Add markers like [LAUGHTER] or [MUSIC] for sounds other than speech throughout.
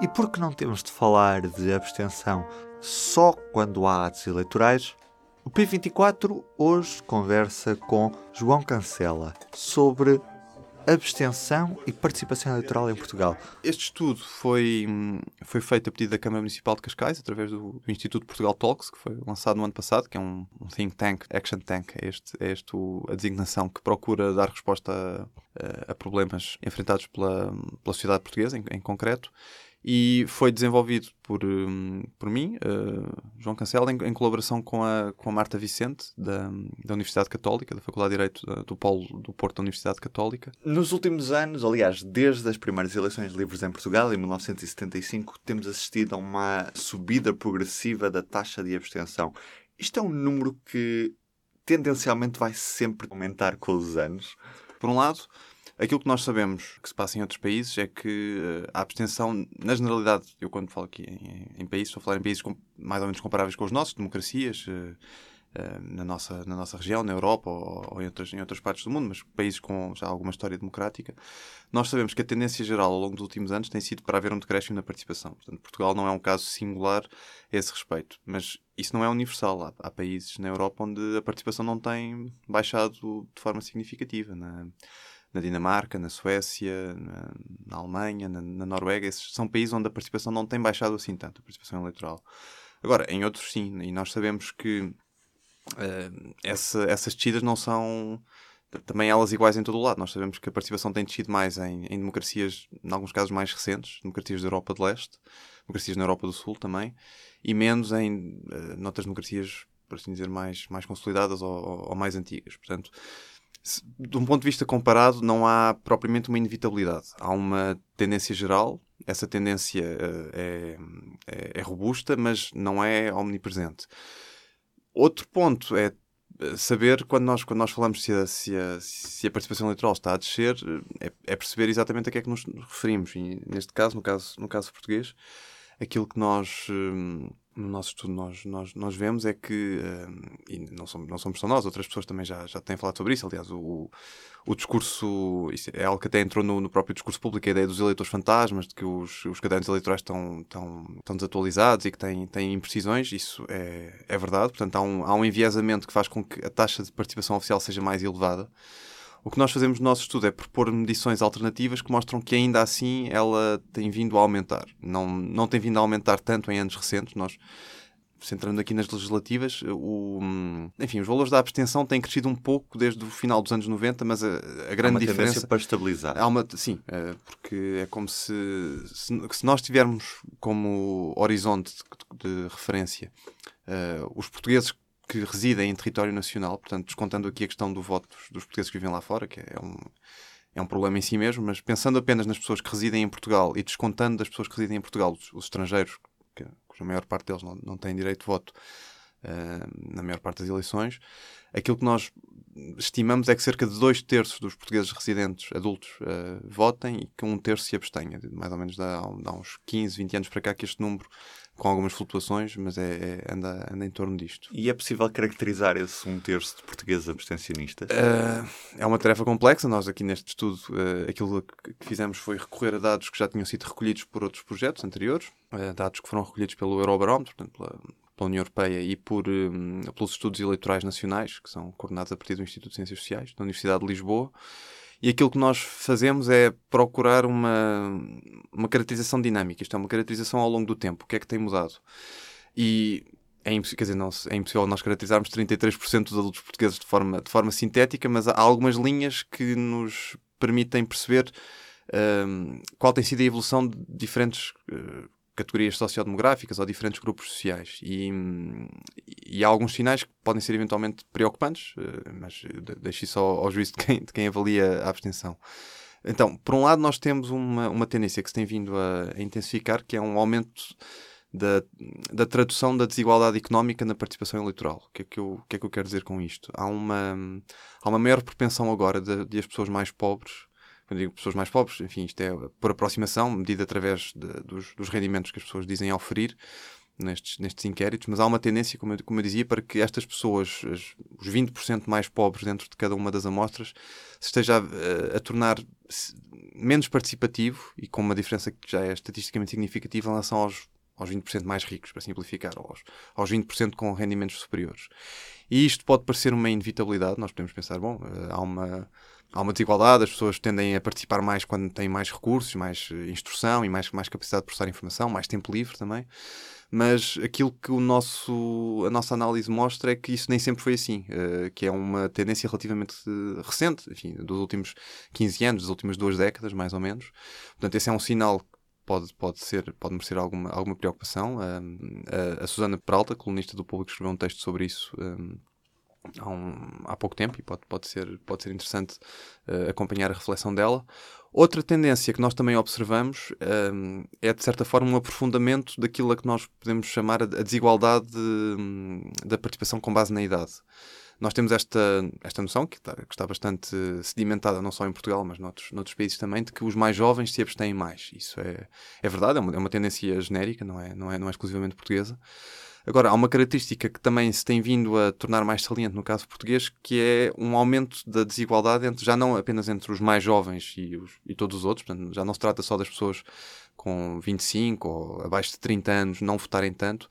E por que não temos de falar de abstenção só quando há atos eleitorais? O P24 hoje conversa com João Cancela sobre abstenção e participação eleitoral em Portugal. Este estudo foi, foi feito a pedido da Câmara Municipal de Cascais, através do, do Instituto Portugal Talks, que foi lançado no ano passado, que é um, um think tank, action tank, é, este, é este a designação que procura dar resposta a, a problemas enfrentados pela, pela sociedade portuguesa, em, em concreto e foi desenvolvido por, um, por mim, uh, João Cancela, em, em, colaboração com a, com a Marta Vicente, da, da Universidade Católica, da Faculdade de Direito uh, do Polo do Porto da Universidade Católica. Nos últimos anos, aliás, desde as primeiras eleições livres em Portugal, em 1975, temos assistido a uma subida progressiva da taxa de abstenção. Isto é um número que tendencialmente vai sempre aumentar com os anos. Por um lado, Aquilo que nós sabemos que se passa em outros países é que uh, a abstenção, na generalidade, eu quando falo aqui em, em países, estou a falar em países com, mais ou menos comparáveis com os nossos, democracias, uh, na, nossa, na nossa região, na Europa ou, ou, em, outras, em outras partes do mundo, mas países com já alguma história democrática, nós sabemos que a tendência geral ao longo dos últimos anos tem sido para haver um decréscimo na participação. Portanto, Portugal não é um caso singular a esse respeito, mas isso não é universal. Há, há países na Europa onde a participação não tem baixado de forma significativa. Na Dinamarca, na Suécia, na, na Alemanha, na, na, Noruega. Esses são países onde a participação não tem baixado assim tanto, a participação eleitoral. Agora, em outros sim, e nós sabemos que uh, essa, essas descidas não são também elas iguais em todo o lado. Nós sabemos que a participação tem descido mais em, em democracias, em alguns casos mais recentes, democracias da Europa de Leste, democracias na Europa do Sul também, e menos em uh, democracias, por assim dizer, mais, mais consolidadas ou, ou, ou mais antigas. Portanto, de um ponto de vista comparado, não há propriamente uma inevitabilidade. Há uma tendência geral, essa tendência uh, é, é, é, robusta, mas não é omnipresente. Outro ponto é eh, saber, quando nós, quando nós falamos se a, se, a, se a participação eleitoral está a descer, eh, é, é, perceber exatamente a que é que nos referimos. E neste caso, no caso, no caso português, aquilo que nós no nosso estudo nós, nós, nós vemos é que, uh, e não somos, não somos só nós, outras pessoas também já, já têm falado sobre isso, aliás, o, o discurso, é algo que até entrou no, no, próprio discurso público, a ideia dos eleitores fantasmas, de que os, os cadernos eleitorais estão, estão, estão desatualizados e que têm, têm imprecisões, isso é, é verdade, portanto há um, há um enviesamento que faz com que a taxa de participação oficial seja mais elevada. O que nós fazemos no nosso estudo é propor medições alternativas que mostram que ainda assim ela tem vindo a aumentar. Não, não tem vindo a aumentar tanto em anos recentes. Nós, centrando aqui nas legislativas, o, enfim, os valores da abstenção têm crescido um pouco desde o final dos anos 90, mas a, a grande há uma diferença. para estabilizar. Há uma, sim, é, porque é como se, se, se, nós tivermos como horizonte de, de referência uh, os portugueses que residem em território nacional, portanto, descontando aqui a questão do voto dos, dos portugueses que vivem lá fora, que é um, é um problema em si mesmo, mas pensando apenas nas pessoas que residem em Portugal e descontando das pessoas que residem em Portugal, os, os estrangeiros, que, cuja maior parte deles não, não têm direito de voto uh, na maior parte das eleições, aquilo que nós estimamos é que cerca de dois terços dos portugueses residentes adultos uh, votem e que um terço se abstenha. Mais ou menos dá, dá uns 15, 20 anos para cá que este número com algumas flutuações, mas é, é, anda, anda em torno disto. E é possível caracterizar esse um terço de portugueses abstencionistas? Uh, é uma tarefa complexa. Nós aqui neste estudo, uh, aquilo que fizemos foi recorrer a dados que já tinham sido recolhidos por outros projetos anteriores, uh, dados que foram recolhidos pelo Eurobarómetro, portanto, pela, pela União Europeia e por, um, pelos estudos eleitorais nacionais, que são coordenados a partir do Instituto de Ciências Sociais, da Universidade de Lisboa. E aquilo que nós fazemos é procurar uma, uma caracterização dinâmica, isto é, uma caracterização ao longo do tempo. O que é que tem mudado? E é impossível, quer dizer, não, é impossível nós caracterizarmos 33% dos adultos portugueses de forma, de forma sintética, mas há algumas linhas que nos permitem perceber um, qual tem sido a evolução de diferentes uh, categorias sociodemográficas ou diferentes grupos sociais. E, e, há alguns sinais que podem ser eventualmente preocupantes, eh, mas deixo isso ao, ao juízo de quem, de quem avalia a abstenção. Então, por um lado, nós temos uma, uma tendência que se tem vindo a, a intensificar, que é um aumento da, da tradução da desigualdade económica na participação eleitoral. O que é que eu, que é que eu quero dizer com isto? Há uma, há uma maior propensão agora de, de as pessoas mais pobres quando digo pessoas mais pobres, enfim, isto é por aproximação, medida através de, dos, dos, rendimentos que as pessoas dizem oferir, nestes, nestes inquéritos, mas há uma tendência, como eu, como eu dizia, para que estas pessoas, as, os 20% mais pobres dentro de cada uma das amostras, se esteja a, a tornar menos participativo e com uma diferença que já é estatisticamente significativa em relação aos, aos 20% mais ricos, para simplificar, aos, aos 20% com rendimentos superiores. E isto pode parecer uma inevitabilidade, nós podemos pensar, bom, eh, há uma, há uma desigualdade, as pessoas tendem a participar mais quando têm mais recursos, mais eh, instrução e mais, mais capacidade de processar informação, mais tempo livre também. Mas aquilo que o nosso, a nossa análise mostra é que isso nem sempre foi assim, uh, que é uma tendência relativamente recente, enfim, dos últimos 15 anos, das últimas duas décadas, mais ou menos. Portanto, esse é um sinal pode, pode, ser, pode merecer alguma, alguma preocupação. A, a Susana Peralta, colunista do Público, escreveu um texto sobre isso há, um, há pouco tempo e pode, pode, ser, pode ser interessante uh, acompanhar a reflexão dela. Outra tendência que nós também observamos um, é, de certa forma, um aprofundamento daquilo a que nós podemos chamar a, desigualdade de, hum, da participação com base na idade. Nós temos esta, esta noção, que está, que está bastante sedimentada não só em Portugal, mas noutros, noutros países também, de que os mais jovens se abstêm mais. Isso é, é verdade, é uma, é uma tendência genérica, não é, não, é, não é exclusivamente portuguesa. Agora, há uma característica que também se tem vindo a tornar mais saliente no caso português, que é um aumento da desigualdade entre, já não apenas entre os mais jovens e, os, e todos os outros, portanto, já não se trata só das pessoas com 25 ou abaixo de 30 anos não votarem tanto,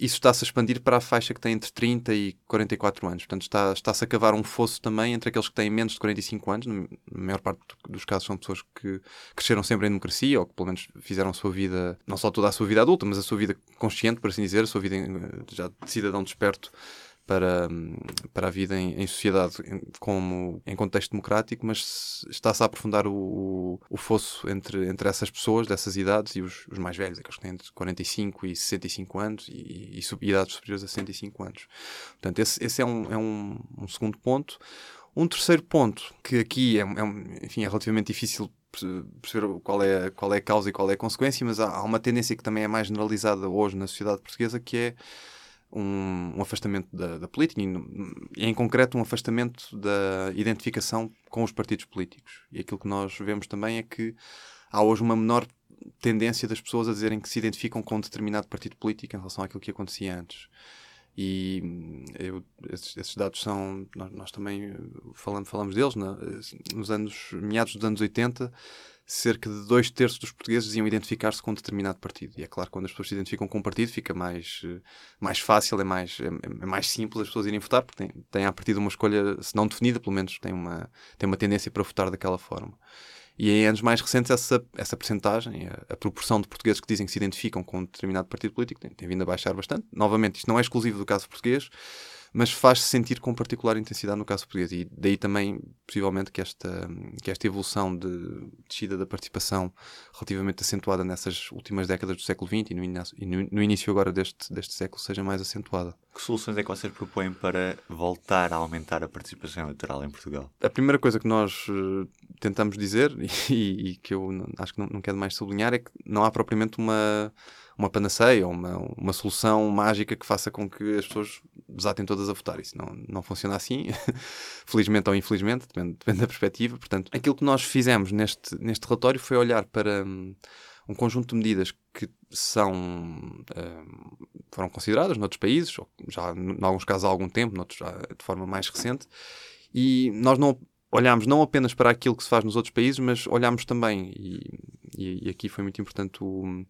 isso está-se a expandir para a faixa que tem entre 30 e 44 anos. Portanto, está, está-se a cavar um fosso também entre aqueles que têm menos de 45 anos. Na maior parte dos casos são pessoas que cresceram sempre em democracia ou que pelo menos fizeram a sua vida, não só toda a sua vida adulta, mas a sua vida consciente, por assim dizer, a sua vida já de cidadão desperto para, para a vida em, em sociedade como em contexto democrático, mas está-se a aprofundar o, o, fosso entre, entre essas pessoas, dessas idades, e os, os mais velhos, aqueles que têm entre 45 e 65 anos e, e, e idades superiores a 65 anos. Portanto, esse, esse é, um, é um, um segundo ponto. Um terceiro ponto, que aqui é, é, enfim, é relativamente difícil perceber qual é, qual é a causa e qual é a consequência, mas há, há uma tendência que também é mais generalizada hoje na sociedade portuguesa, que é um, um afastamento da, da política e, em concreto, um afastamento da identificação com os partidos políticos. E aquilo que nós vemos também é que há hoje uma menor tendência das pessoas a dizerem que se identificam com um determinado partido político em relação àquilo que acontecia antes. E eu, esses, esses, dados são. Nós, nós também falamos, falamos deles na, nos anos, meados dos anos 80 cerca de dois terços dos portugueses iam identificar-se com um determinado partido. E é claro quando as pessoas se identificam com um partido fica mais, eh, mais fácil, é mais, é, é mais simples as pessoas irem votar, porque têm, a partir de uma escolha, se não definida, pelo menos têm uma, têm uma tendência para votar daquela forma. E em anos mais recentes, essa, essa percentagem, a, a, proporção de portugueses que dizem que se identificam com um determinado partido político tem, tem vindo a baixar bastante. Novamente, isto não é exclusivo do caso português, mas faz-se sentir com particular intensidade no caso português. E daí também, possivelmente, que esta, que esta evolução de descida da participação relativamente acentuada nessas últimas décadas do século XX e no, no início agora deste, deste século seja mais acentuada. Que soluções é que vocês propõem para voltar a aumentar a participação eleitoral em Portugal? A primeira coisa que nós uh, tentamos dizer, [LAUGHS] e, e, que eu acho que não, não quero mais sublinhar, é que não há propriamente uma uma panaceia ou uma, uma solução mágica que faça com que as pessoas desatem todas a votar. Isso não, não funciona assim, [LAUGHS] felizmente ou infelizmente, depende, depende da perspectiva. Portanto, aquilo que nós fizemos neste, neste relatório foi olhar para um, um conjunto de medidas que são, um, foram consideradas noutros países, já em alguns casos há algum tempo, noutros já de forma mais recente, e nós não olhámos não apenas para aquilo que se faz nos outros países, mas olhámos também, e, e, e aqui foi muito importante o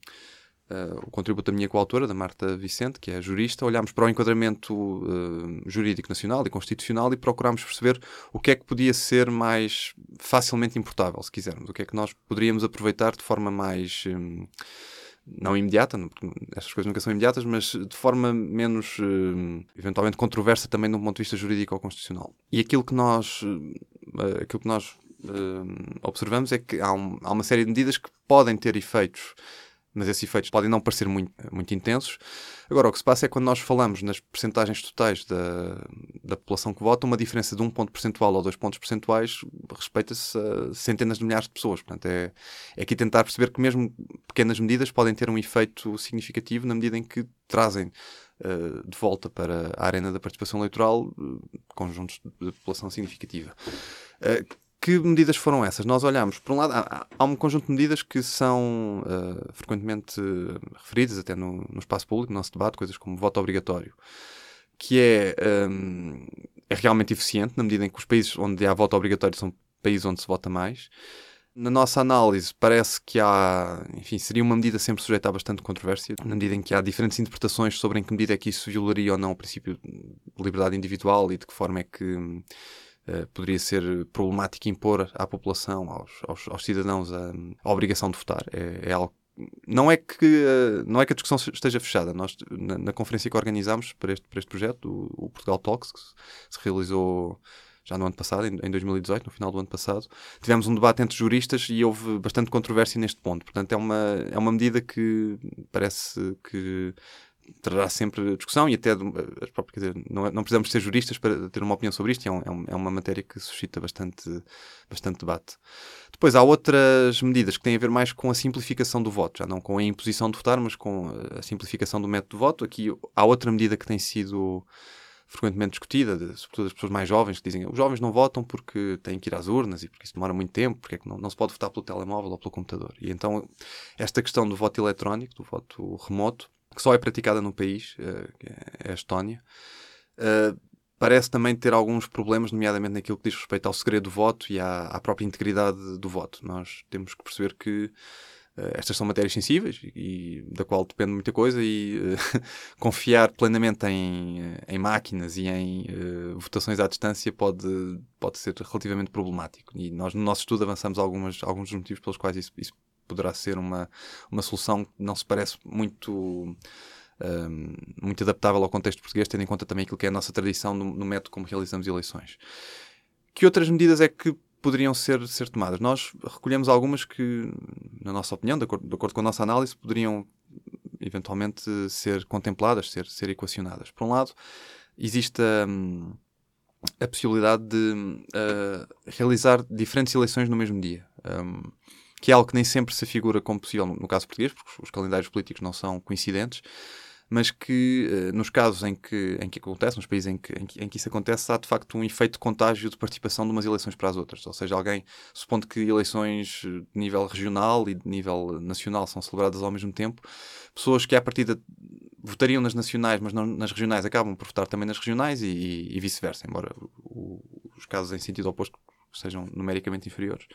uh, o contributo da minha coautora, da Marta Vicente, que é jurista, olhámos para o enquadramento uh, jurídico nacional e constitucional e procurámos perceber o que é que podia ser mais facilmente importável, se quisermos, o que é que nós poderíamos aproveitar de forma mais. Um, não imediata, porque estas coisas nunca são imediatas, mas de forma menos, uh, eventualmente, controversa também do ponto de vista jurídico ou constitucional. E aquilo que nós, uh, aquilo que nós uh, observamos é que um, há, uma série de medidas que podem ter efeitos mas esses efeitos podem não parecer muito, muito intensos. Agora, o que se passa é quando nós falamos nas percentagens totais da, da população que vota, uma diferença de um ponto percentual ou dois pontos percentuais respeita-se a centenas de milhares de pessoas. Portanto, é, é aqui tentar perceber que mesmo pequenas medidas podem ter um efeito significativo na medida em que trazem uh, de volta para a arena da participação eleitoral uh, conjuntos de população significativa. Uh, que medidas foram essas? Nós olhamos, por um lado, há, há um conjunto de medidas que são uh, frequentemente referidas até no, no, espaço público, no nosso debate, coisas como voto obrigatório, que é, um, é realmente eficiente na medida em que os países onde há voto obrigatório são países onde se vota mais. Na nossa análise, parece que há, enfim, seria uma medida sempre sujeita a bastante controvérsia, na medida em que há diferentes interpretações sobre em que medida é que isso violaria ou não o princípio de liberdade individual e de que forma é que Uh, poderia ser problemático impor à população, aos, aos, aos cidadãos, a, a, obrigação de votar. É, é algo não é que uh, não é que a discussão esteja fechada. Nós na, na conferência que organizámos para este, para este projeto, o, o Portugal Talks, que se realizou já no ano passado, em, em 2018, no final do ano passado, tivemos um debate entre juristas e houve bastante controvérsia neste ponto. Portanto, é uma, é uma medida que parece que trará sempre discussão e até próprias, quer dizer, não, é, não precisamos ser juristas para ter uma opinião sobre isto, é, um, é, uma matéria que suscita bastante, bastante debate. Depois há outras medidas que têm a ver mais com a simplificação do voto, já não com a imposição de votar, mas com a simplificação do método de voto. Aqui há outra medida que tem sido frequentemente discutida, de, sobretudo as pessoas mais jovens, que dizem os jovens não votam porque têm que ir às urnas e porque isso demora muito tempo, porque é que não, não se pode votar pelo telemóvel ou pelo computador. E então esta questão do voto eletrónico, do voto remoto, que só é praticada num país, uh, é a Estónia, uh, parece também ter alguns problemas, nomeadamente naquilo que diz respeito ao segredo do voto e à, à própria integridade do voto. Nós temos que perceber que uh, estas são matérias sensíveis e da qual depende muita coisa e uh, [LAUGHS] confiar plenamente em, em máquinas e em uh, votações à distância pode, pode ser relativamente problemático. E nós, no nosso estudo, avançamos algumas, alguns dos motivos pelos quais isso, isso poderá ser uma, uma solução que não se parece muito. Um, muito adaptável ao contexto português, tendo em conta também aquilo que é a nossa tradição no, no, método como realizamos eleições. Que outras medidas é que poderiam ser, ser tomadas? Nós recolhemos algumas que, na nossa opinião, de acordo, de acordo com a nossa análise, poderiam eventualmente ser contempladas, ser, ser equacionadas. Por um lado, existe a, a possibilidade de uh, realizar diferentes eleições no mesmo dia. Um, que é algo que nem sempre se figura como possível no, caso português, porque os calendários políticos não são coincidentes, mas que uh, nos casos em que, em que acontece, nos países em que, em que, em, que, isso acontece, há de facto um efeito de contágio de participação de umas eleições para as outras. Ou seja, alguém, supondo que eleições de nível regional e de nível nacional são celebradas ao mesmo tempo, pessoas que à partida votariam nas nacionais, mas não nas regionais, acabam por votar também nas regionais e, e, e vice-versa, embora o, os casos em sentido oposto sejam numericamente inferiores.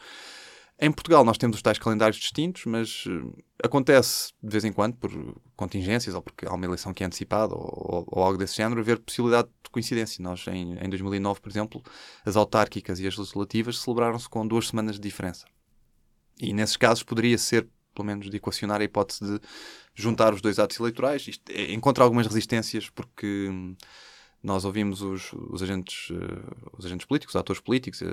Em Portugal nós temos os tais calendários distintos, mas uh, acontece de vez em quando, por contingências ou porque há uma eleição que é antecipada ou, ou, algo desse género, haver possibilidade de coincidência. Nós, em, em 2009, por exemplo, as autárquicas e as legislativas celebraram-se com duas semanas de diferença. E nesses casos poderia ser, pelo menos, de equacionar a hipótese de juntar os dois atos eleitorais. Isto é, encontra algumas resistências porque. Nós ouvimos os, os agentes, uh, os agentes políticos, os atores políticos, uh,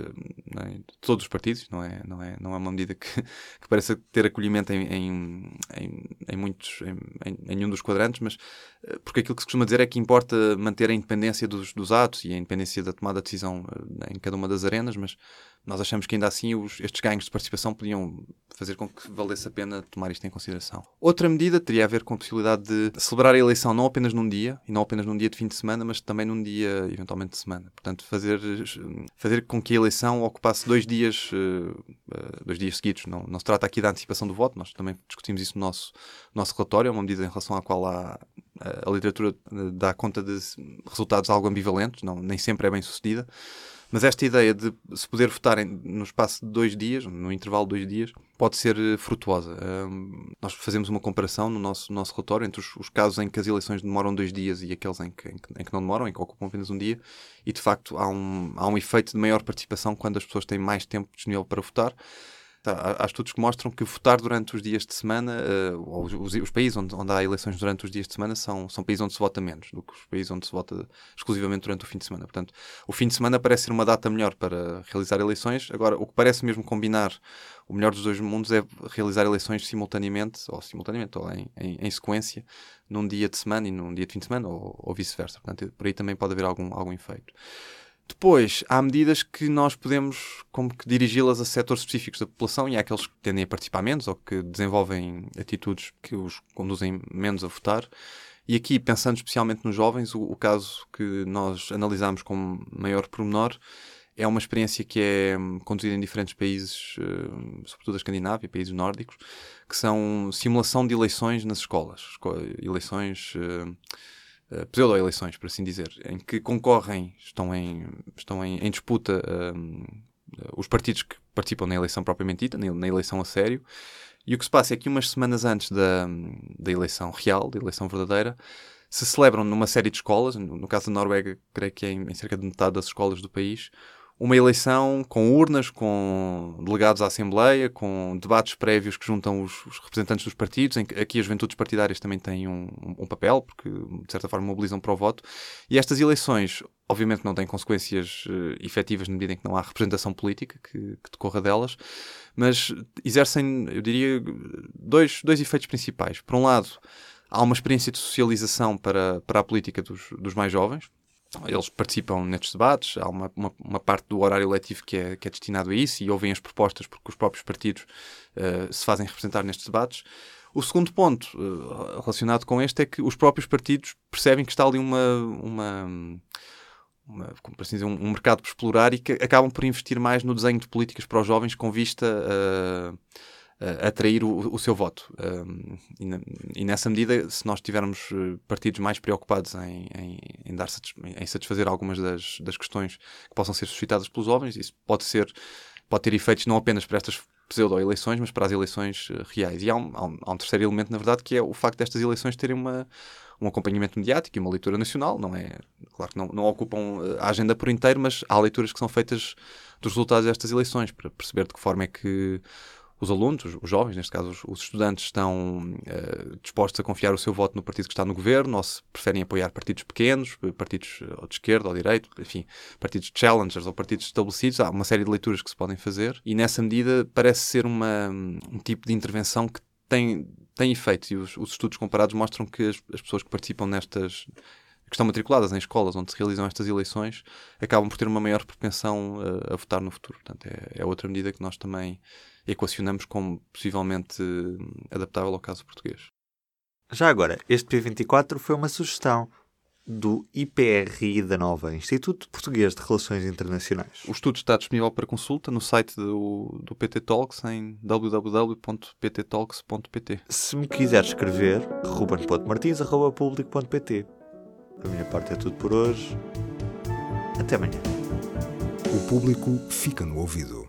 é? de todos os partidos, não é, não é, não é uma medida que, [LAUGHS] que ter acolhimento em, em, em, em muitos, em, em, nenhum dos quadrantes, mas uh, porque aquilo que se costuma dizer é que importa manter a independência dos, dos atos e a independência da tomada de decisão em cada uma das arenas, mas nós achamos que ainda assim os, estes ganhos de participação podiam fazer com que valesse a pena tomar isto em consideração. Outra medida teria a ver com a possibilidade de celebrar a eleição não apenas num dia, e não apenas num dia de fim de semana, mas também num dia, eventualmente, de semana. Portanto, fazer, fazer com que a eleição ocupasse dois dias, uh, dois dias seguidos. Não, não se trata aqui da antecipação do voto, nós também discutimos isso no nosso, nosso relatório, é uma medida em relação à qual há, a literatura dá conta de resultados algo ambivalentes, não, nem sempre é bem sucedida. Mas esta ideia de se poder votar em, no espaço de dois dias, no intervalo de dois dias, pode ser eh, frutuosa. Um, nós fazemos uma comparação no nosso, nosso relatório entre os, os, casos em que as eleições demoram dois dias e aqueles em que, em em que não demoram, em que ocupam apenas um dia, e de facto há um, há um efeito de maior participação quando as pessoas têm mais tempo disponível para votar. Tá, há, estudos que mostram que votar durante os dias de semana, uh, ou os, os, países onde, onde, há eleições durante os dias de semana, são, são países onde se vota menos do que os países onde se vota exclusivamente durante o fim de semana. Portanto, o fim de semana parece ser uma data melhor para realizar eleições. Agora, o que parece mesmo combinar o melhor dos dois mundos é realizar eleições simultaneamente, ou simultaneamente, ou em, em, em sequência, num dia de semana e num dia de fim de semana, ou, ou vice-versa. Portanto, por aí também pode haver algum, algum efeito. Depois, há medidas que nós podemos como que dirigi-las a setores específicos da população e há aqueles que tendem a participar menos ou que desenvolvem atitudes que os conduzem menos a votar. E aqui, pensando especialmente nos jovens, o, o caso que nós analisamos com maior pormenor é uma experiência que é hum, conduzida em diferentes países, uh, sobretudo a Escandinávia, países nórdicos, que são simulação de eleições nas escolas. Eleições, uh, pseudo-eleições, por assim dizer, em que concorrem, estão em, estão em, em disputa hum, os partidos que participam na eleição propriamente dita, na, eleição a sério, e o que se passa é que umas semanas antes da, da eleição real, da eleição verdadeira, se celebram numa série de escolas, no caso da Noruega, creio que é em, em cerca de metade das escolas do país, uma eleição com urnas, com delegados à Assembleia, com debates prévios que juntam os, os representantes dos partidos, em que aqui as juventudes partidárias também têm um, um, papel, porque de certa forma mobilizam para o voto. E estas eleições, obviamente, não têm consequências uh, efetivas na medida em que não há representação política que, que decorra delas, mas exercem, eu diria, dois, dois efeitos principais. Por um lado, há uma experiência de socialização para, para a política dos, dos mais jovens, eles participam nestes debates, há uma, uma, uma, parte do horário letivo que é, que é destinado a isso e ouvem as propostas porque os próprios partidos uh, se fazem representar nestes debates. O segundo ponto uh, relacionado com este é que os próprios partidos percebem que está ali uma, uma, uma como assim dizer, um, um, mercado por explorar e que acabam por investir mais no desenho de políticas para os jovens com vista a. Uh, uh, atrair o, o, seu voto. E, na, e, nessa medida, se nós tivermos eh, partidos mais preocupados em, em, em dar, em satisfazer algumas das, das questões que possam ser suscitadas pelos jovens, isso pode ser pode ter efeitos não apenas para estas pseudo-eleições, mas para as eleições uh, reais. E há um, há, um, há um, terceiro elemento, na verdade, que é o facto destas eleições terem uma, um acompanhamento mediático e uma leitura nacional. Não é, claro que não, não ocupam a agenda por inteiro, mas há leituras que são feitas dos resultados destas eleições para perceber de que forma é que os alunos, os, jovens, neste caso os, os estudantes, estão uh, dispostos a confiar o seu voto no partido que está no governo ou se preferem apoiar partidos pequenos, partidos eh, ou de esquerda ou de direita, enfim, partidos challengers ou partidos estabelecidos. Há uma série de leituras que se podem fazer e nessa medida parece ser uma, um tipo de intervenção que tem, tem efeito e os, os estudos comparados mostram que as, as pessoas que participam nestas que estão matriculadas em escolas onde se realizam estas eleições acabam por ter uma maior propensão a, a votar no futuro. Portanto, é, é, outra medida que nós também equacionamos como possivelmente adaptável ao caso português. Já agora, este P24 foi uma sugestão do IPRI da Nova, Instituto Português de Relações Internacionais. O estudo está disponível para consulta no site do, do PT Talks em www.pttalks.pt. Se me quiser escrever, ruben.martins.public.pt. Da minha parte é tudo por hoje. Até amanhã. O público fica no ouvido.